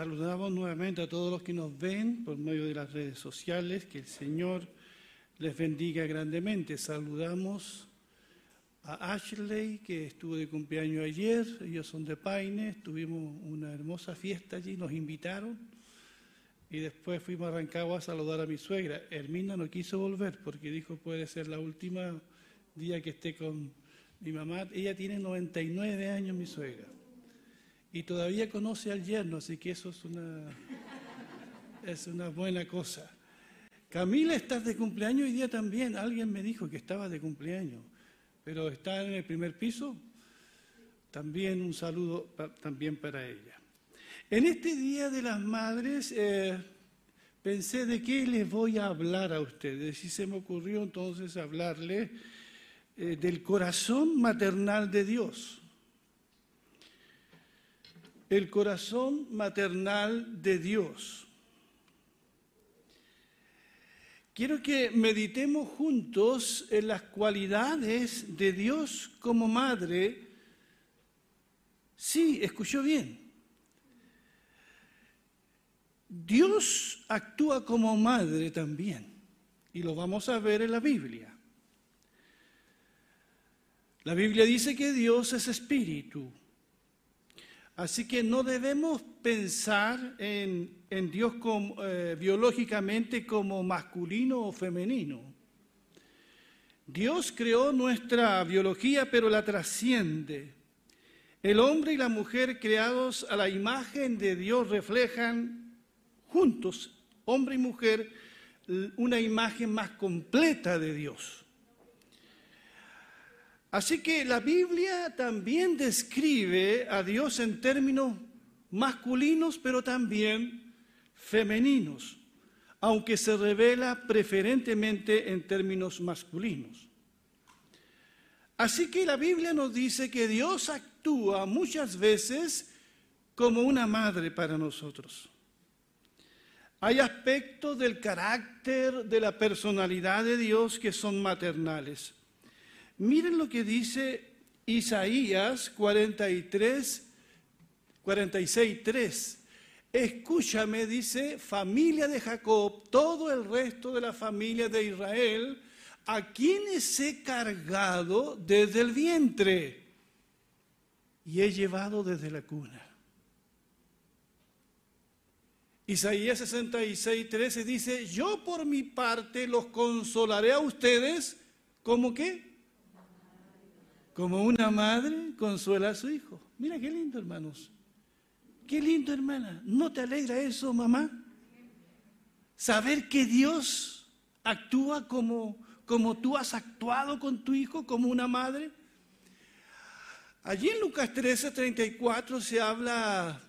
Saludamos nuevamente a todos los que nos ven por medio de las redes sociales. Que el Señor les bendiga grandemente. Saludamos a Ashley, que estuvo de cumpleaños ayer. Ellos son de Paine. Tuvimos una hermosa fiesta allí, nos invitaron. Y después fuimos a Rancagua a saludar a mi suegra. Hermina no quiso volver porque dijo puede ser la última día que esté con mi mamá. Ella tiene 99 años, mi suegra y todavía conoce al yerno, así que eso es una, es una buena cosa. Camila, estás de cumpleaños hoy día también. Alguien me dijo que estaba de cumpleaños, pero está en el primer piso. También un saludo también para ella. En este Día de las Madres eh, pensé de qué les voy a hablar a ustedes y se me ocurrió entonces hablarles eh, del corazón maternal de Dios el corazón maternal de Dios. Quiero que meditemos juntos en las cualidades de Dios como madre. Sí, escuchó bien. Dios actúa como madre también, y lo vamos a ver en la Biblia. La Biblia dice que Dios es espíritu, Así que no debemos pensar en, Dios eh, biológicamente como masculino o femenino. Dios creó nuestra biología, pero la trasciende. El hombre y la mujer creados a la imagen de Dios reflejan juntos, hombre y mujer, una imagen más completa de Dios. Así que la Biblia también describe a Dios en términos masculinos, pero también femeninos, aunque se revela preferentemente en términos masculinos. Así que la Biblia nos dice que Dios actúa muchas veces como una madre para nosotros. Hay aspectos del carácter, de la personalidad de Dios que son maternales. Miren lo que dice Isaías 43, 46, 3. Escúchame, dice, familia de Jacob, todo el resto de la familia de Israel, a quienes he cargado desde el vientre y he llevado desde la cuna. Isaías 66, 13 dice, yo por mi parte los consolaré a ustedes, ¿como qué? Como una madre consuela a su hijo. Mira qué lindo, hermanos. Qué lindo, hermana. ¿No te alegra eso, mamá? Saber que Dios actúa como, como tú has actuado con tu hijo, como una madre. Allí en Lucas 13, 34 se habla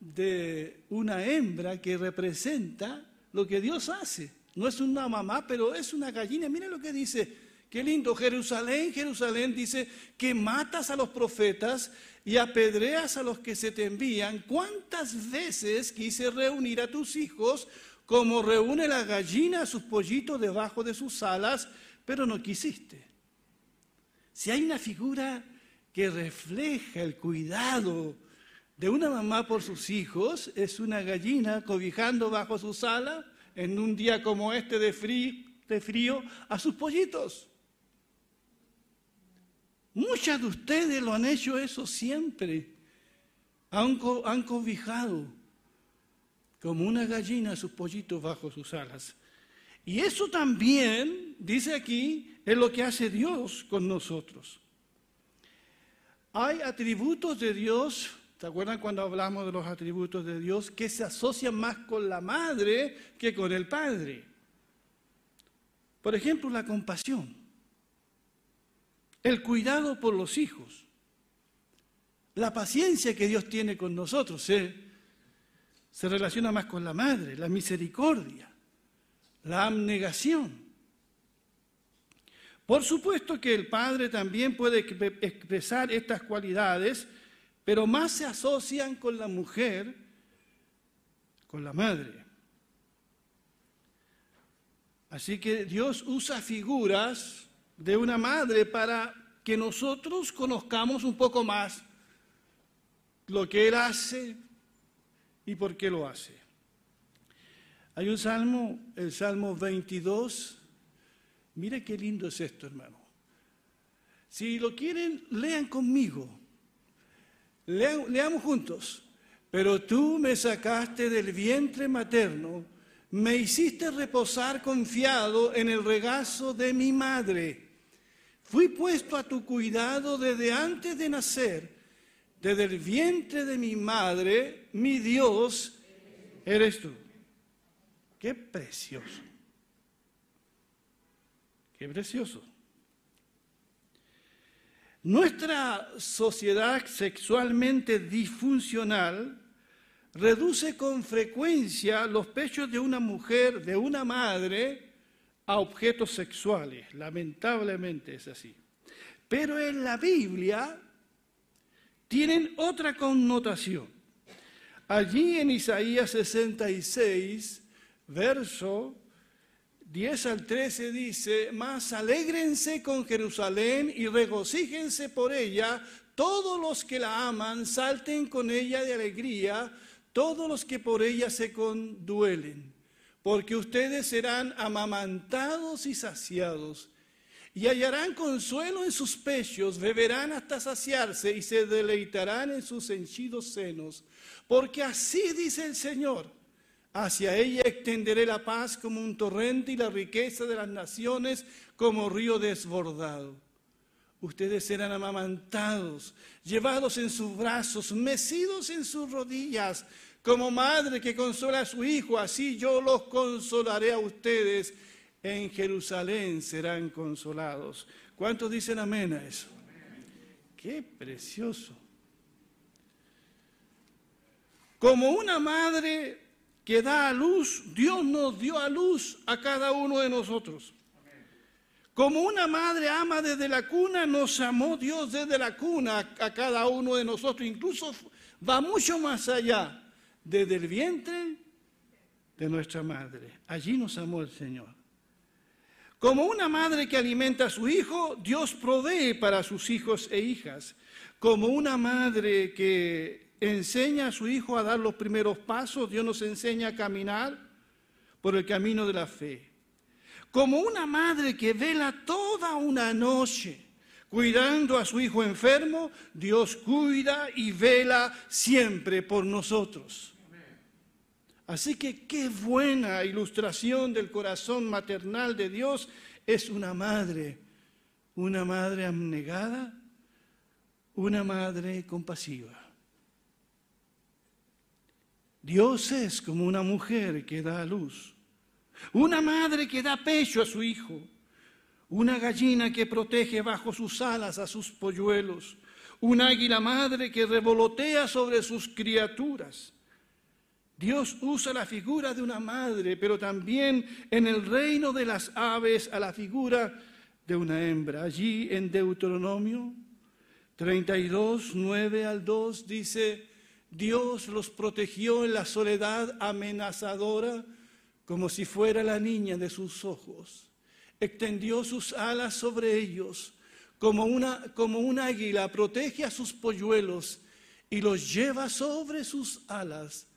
de una hembra que representa lo que Dios hace. No es una mamá, pero es una gallina. Mira lo que dice Qué lindo, Jerusalén, Jerusalén dice que matas a los profetas y apedreas a los que se te envían. ¿Cuántas veces quise reunir a tus hijos como reúne la gallina a sus pollitos debajo de sus alas, pero no quisiste? Si hay una figura que refleja el cuidado de una mamá por sus hijos, es una gallina cobijando bajo sus alas en un día como este de frío, de frío a sus pollitos. Muchas de ustedes lo han hecho eso siempre. Han, han cobijado como una gallina sus pollitos bajo sus alas. Y eso también, dice aquí, es lo que hace Dios con nosotros. Hay atributos de Dios, ¿te acuerdan cuando hablamos de los atributos de Dios? Que se asocian más con la madre que con el padre. Por ejemplo, la compasión el cuidado por los hijos, la paciencia que Dios tiene con nosotros se relaciona más con la madre, la misericordia, la abnegación. Por supuesto que el padre también puede expresar estas cualidades, pero más se asocian con la mujer, con la madre. Así que Dios usa figuras de una madre para que nosotros conozcamos un poco más lo que Él hace y por qué lo hace. Hay un salmo, el Salmo 22. Mire qué lindo es esto, hermano. Si lo quieren, lean conmigo. leamos juntos. Pero tú me sacaste del vientre materno, me hiciste reposar confiado en el regazo de mi madre. Fui puesto a tu cuidado desde antes de nacer, desde el vientre de mi madre, mi Dios, eres tú. Qué precioso. Qué precioso. Nuestra sociedad sexualmente disfuncional reduce con frecuencia los pechos de una mujer, de una madre, a objetos sexuales. Lamentablemente es así. Pero en la Biblia tienen otra connotación. Allí en Isaías 66, verso 10 al 13 dice, más alégrense con Jerusalén y regocíjense por ella, todos los que la aman, salten con ella de alegría, todos los que por ella se conduelen, porque ustedes serán amamantados y saciados, y hallarán consuelo en sus pechos, beberán hasta saciarse y se deleitarán en sus henchidos senos, porque así dice el Señor Hacia ella extenderé la paz como un torrente y la riqueza de las naciones como río desbordado. Ustedes serán amamantados, llevados en sus brazos, mecidos en sus rodillas, como madre que consola a su hijo, así yo los consolaré a ustedes. En Jerusalén serán consolados. ¿Cuántos dicen amén a eso? Qué precioso. Como una madre que da a luz, Dios nos dio a luz a cada uno de nosotros. Como una madre ama desde la cuna, nos amó Dios desde la cuna a cada uno de nosotros. Incluso va mucho más allá, desde el vientre de nuestra madre. Allí nos amó el Señor. Como una madre que alimenta a su hijo, Dios provee para sus hijos e hijas. Como una madre que enseña a su hijo a dar los primeros pasos, Dios nos enseña a caminar por el camino de la fe. Como una madre que vela toda una noche cuidando a su hijo enfermo, Dios cuida y vela siempre por nosotros. Así que qué buena ilustración del corazón maternal de Dios es una madre, una madre abnegada, una madre compasiva. Dios es como una mujer que da a luz, una madre que da pecho a su hijo, una gallina que protege bajo sus alas a sus polluelos, un águila madre que revolotea sobre sus criaturas. Dios usa la figura de una madre, pero también en el reino de las aves a la figura de una hembra. Allí en Deuteronomio 32, 9 al 2 dice, Dios los protegió en la soledad amenazadora como si fuera la niña de sus ojos. Extendió sus alas sobre ellos como una, como un águila protege a sus polluelos y los lleva sobre sus alas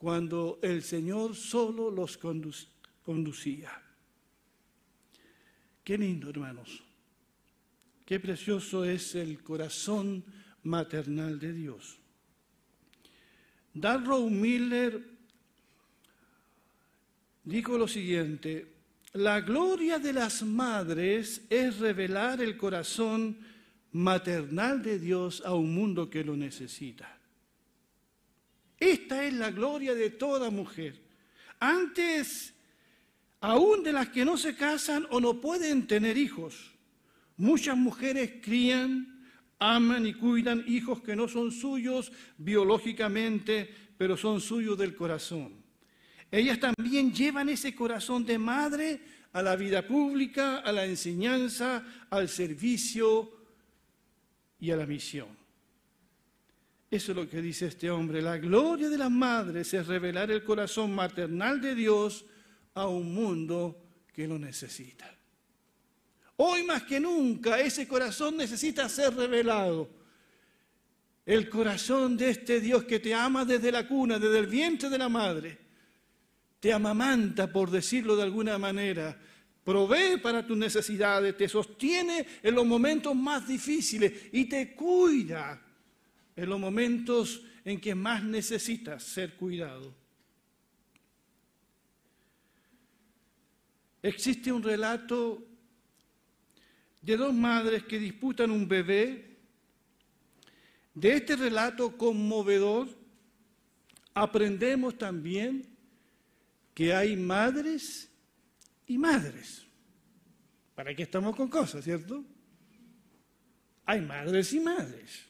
cuando el Señor solo los conducía. Qué lindo, hermanos. Qué precioso es el corazón maternal de Dios. Darrow Miller dijo lo siguiente, la gloria de las madres es revelar el corazón maternal de Dios a un mundo que lo necesita. Esta es la gloria de toda mujer. Antes, aún de las que no se casan o no pueden tener hijos, muchas mujeres crían aman y cuidan hijos que no son suyos biológicamente, pero son suyos del corazón. Ellas también llevan ese corazón de madre a la vida pública, a la enseñanza, al servicio y a la misión. Eso es lo que dice este hombre. La gloria de las madres es revelar el corazón maternal de Dios a un mundo que lo necesita. Hoy más que nunca ese corazón necesita ser revelado. El corazón de este Dios que te ama desde la cuna, desde el vientre de la madre. Te amamanta, por decirlo de alguna manera. Provee para tus necesidades, te sostiene en los momentos más difíciles y te cuida en los momentos en que más necesitas ser cuidado. Existe un relato de dos madres que disputan un bebé. De este relato conmovedor aprendemos también que hay madres y madres. ¿Para qué estamos con cosas, cierto? Hay madres y madres.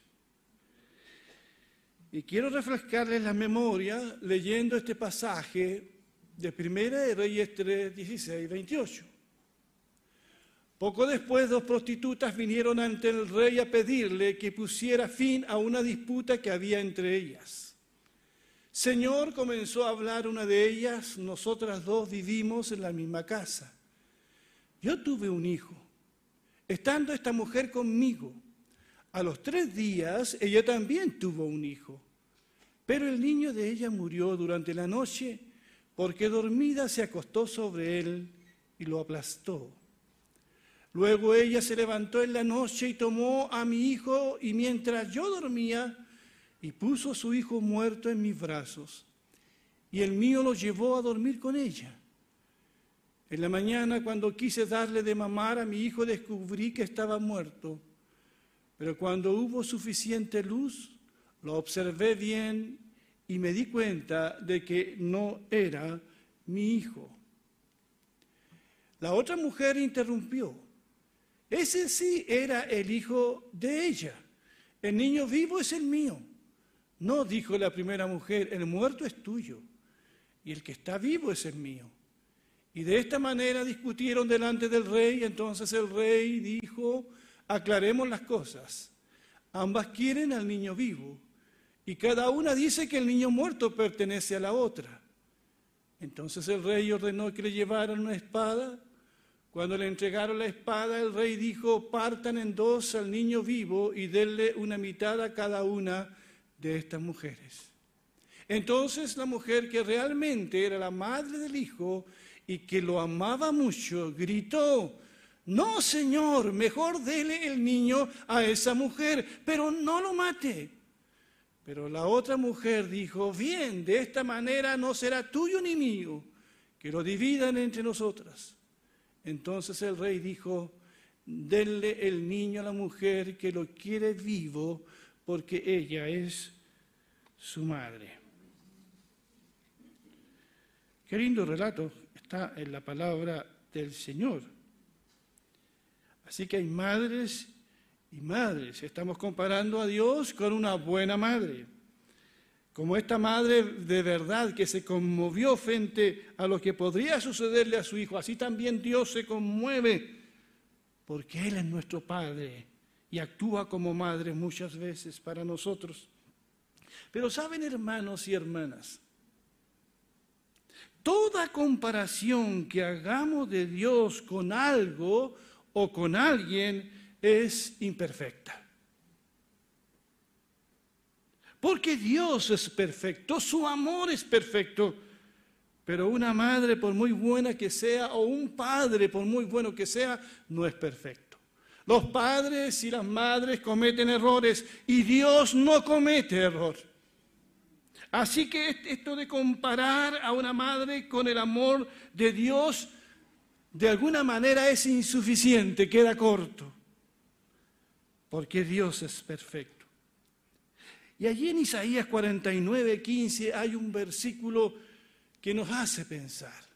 Y quiero refrescarles la memoria leyendo este pasaje de Primera de Reyes 3, 16, 28. Poco después, dos prostitutas vinieron ante el rey a pedirle que pusiera fin a una disputa que había entre ellas. Señor, comenzó a hablar una de ellas, nosotras dos vivimos en la misma casa. Yo tuve un hijo, estando esta mujer conmigo. A los tres días ella también tuvo un hijo, pero el niño de ella murió durante la noche porque dormida se acostó sobre él y lo aplastó. Luego ella se levantó en la noche y tomó a mi hijo y mientras yo dormía, y puso a su hijo muerto en mis brazos, y el mío lo llevó a dormir con ella. En la mañana, cuando quise darle de mamar a mi hijo, descubrí que estaba muerto, pero cuando hubo suficiente luz, lo observé bien y me di cuenta de que no era mi hijo. La otra mujer interrumpió. Ese sí era el hijo de ella. El niño vivo es el mío. No, dijo la primera mujer, el muerto es tuyo y el que está vivo es el mío. Y de esta manera discutieron delante del rey. Entonces el rey dijo, aclaremos las cosas. Ambas quieren al niño vivo y cada una dice que el niño muerto pertenece a la otra. Entonces el rey ordenó que le llevaran una espada. Cuando le entregaron la espada, el rey dijo, partan en dos al niño vivo y denle una mitad a cada una de estas mujeres. Entonces la mujer que realmente era la madre del hijo y que lo amaba mucho, gritó, no, Señor, mejor dele el niño a esa mujer, pero no lo mate. Pero la otra mujer dijo, bien, de esta manera no será tuyo ni mío, que lo dividan entre nosotras. Entonces el rey dijo, denle el niño a la mujer que lo quiere vivo, porque ella es su madre. Qué lindo relato está en la palabra del Señor. Así que hay madres y madres. Estamos comparando a Dios con una buena madre. Como esta madre de verdad que se conmovió frente a lo que podría sucederle a su hijo, así también Dios se conmueve porque Él es nuestro Padre y actúa como madre muchas veces para nosotros. Pero saben, hermanos y hermanas, toda comparación que hagamos de Dios con algo o con alguien es imperfecta. Porque Dios es perfecto, su amor es perfecto. Pero una madre, por muy buena que sea, o un padre, por muy bueno que sea, no es perfecto. Los padres y las madres cometen errores y Dios no comete error. Así que esto de comparar a una madre con el amor de Dios, de alguna manera es insuficiente, queda corto porque Dios es perfecto. Y allí en Isaías 49, 15 hay un versículo que nos hace pensar.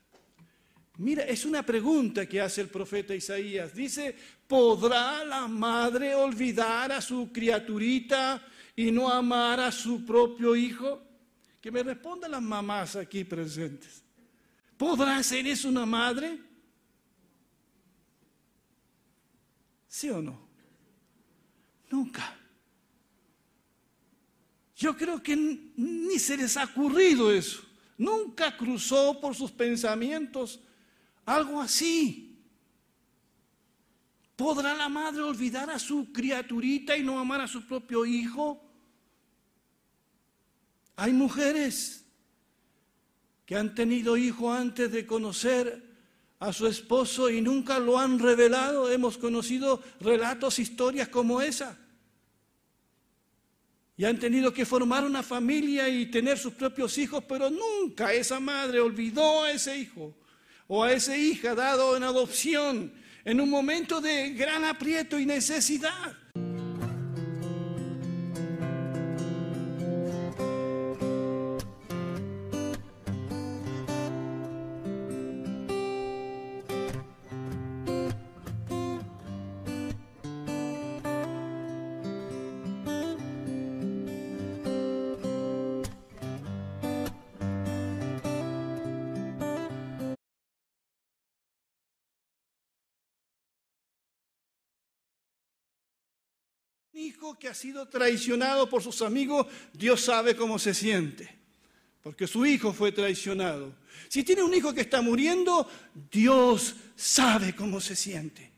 Mira, es una pregunta que hace el profeta Isaías. Dice, ¿podrá la madre olvidar a su criaturita y no amar a su propio hijo? Que me respondan las mamás aquí presentes. ¿Podrá ser eso una madre? ¿Sí o no? Nunca. Yo creo que ni se les ha ocurrido eso. Nunca cruzó por sus pensamientos algo así. ¿Podrá la madre olvidar a su criaturita y no amar a su propio hijo? Hay mujeres que han tenido hijo antes de conocer a su esposo y nunca lo han revelado. Hemos conocido relatos, historias como esa. Y han tenido que formar una familia y tener sus propios hijos, pero nunca esa madre olvidó a ese hijo o a esa hija dado en adopción en un momento de gran aprieto y necesidad. Que ha sido traicionado por sus amigos, Dios sabe cómo se siente, porque su hijo fue traicionado. Si tiene un hijo que está muriendo, Dios sabe cómo se siente.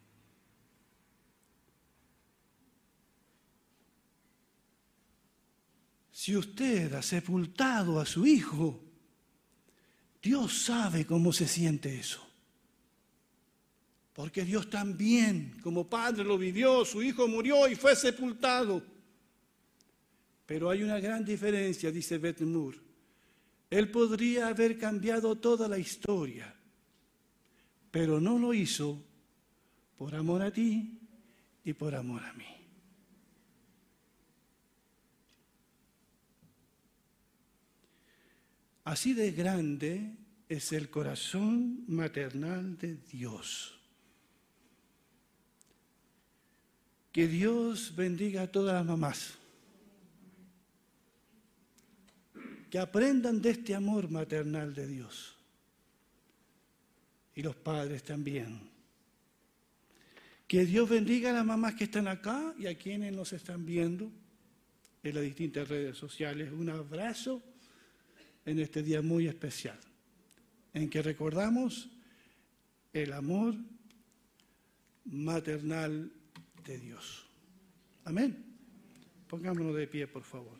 Si usted ha sepultado a su hijo, Dios sabe cómo se siente eso. Porque Dios también, como padre, lo vivió, su hijo murió y fue sepultado. Pero hay una gran diferencia, dice Beth Moore. Él podría haber cambiado toda la historia, pero no lo hizo por amor a ti y por amor a mí. Así de grande es el corazón maternal de Dios. Que Dios bendiga a todas las mamás. Que aprendan de este amor maternal de Dios. Y los padres también. Que Dios bendiga a las mamás que están acá y a quienes nos están viendo en las distintas redes sociales. Un abrazo en este día muy especial, en que recordamos el amor maternal Dios. Amén. Pongámonos de pie, por favor.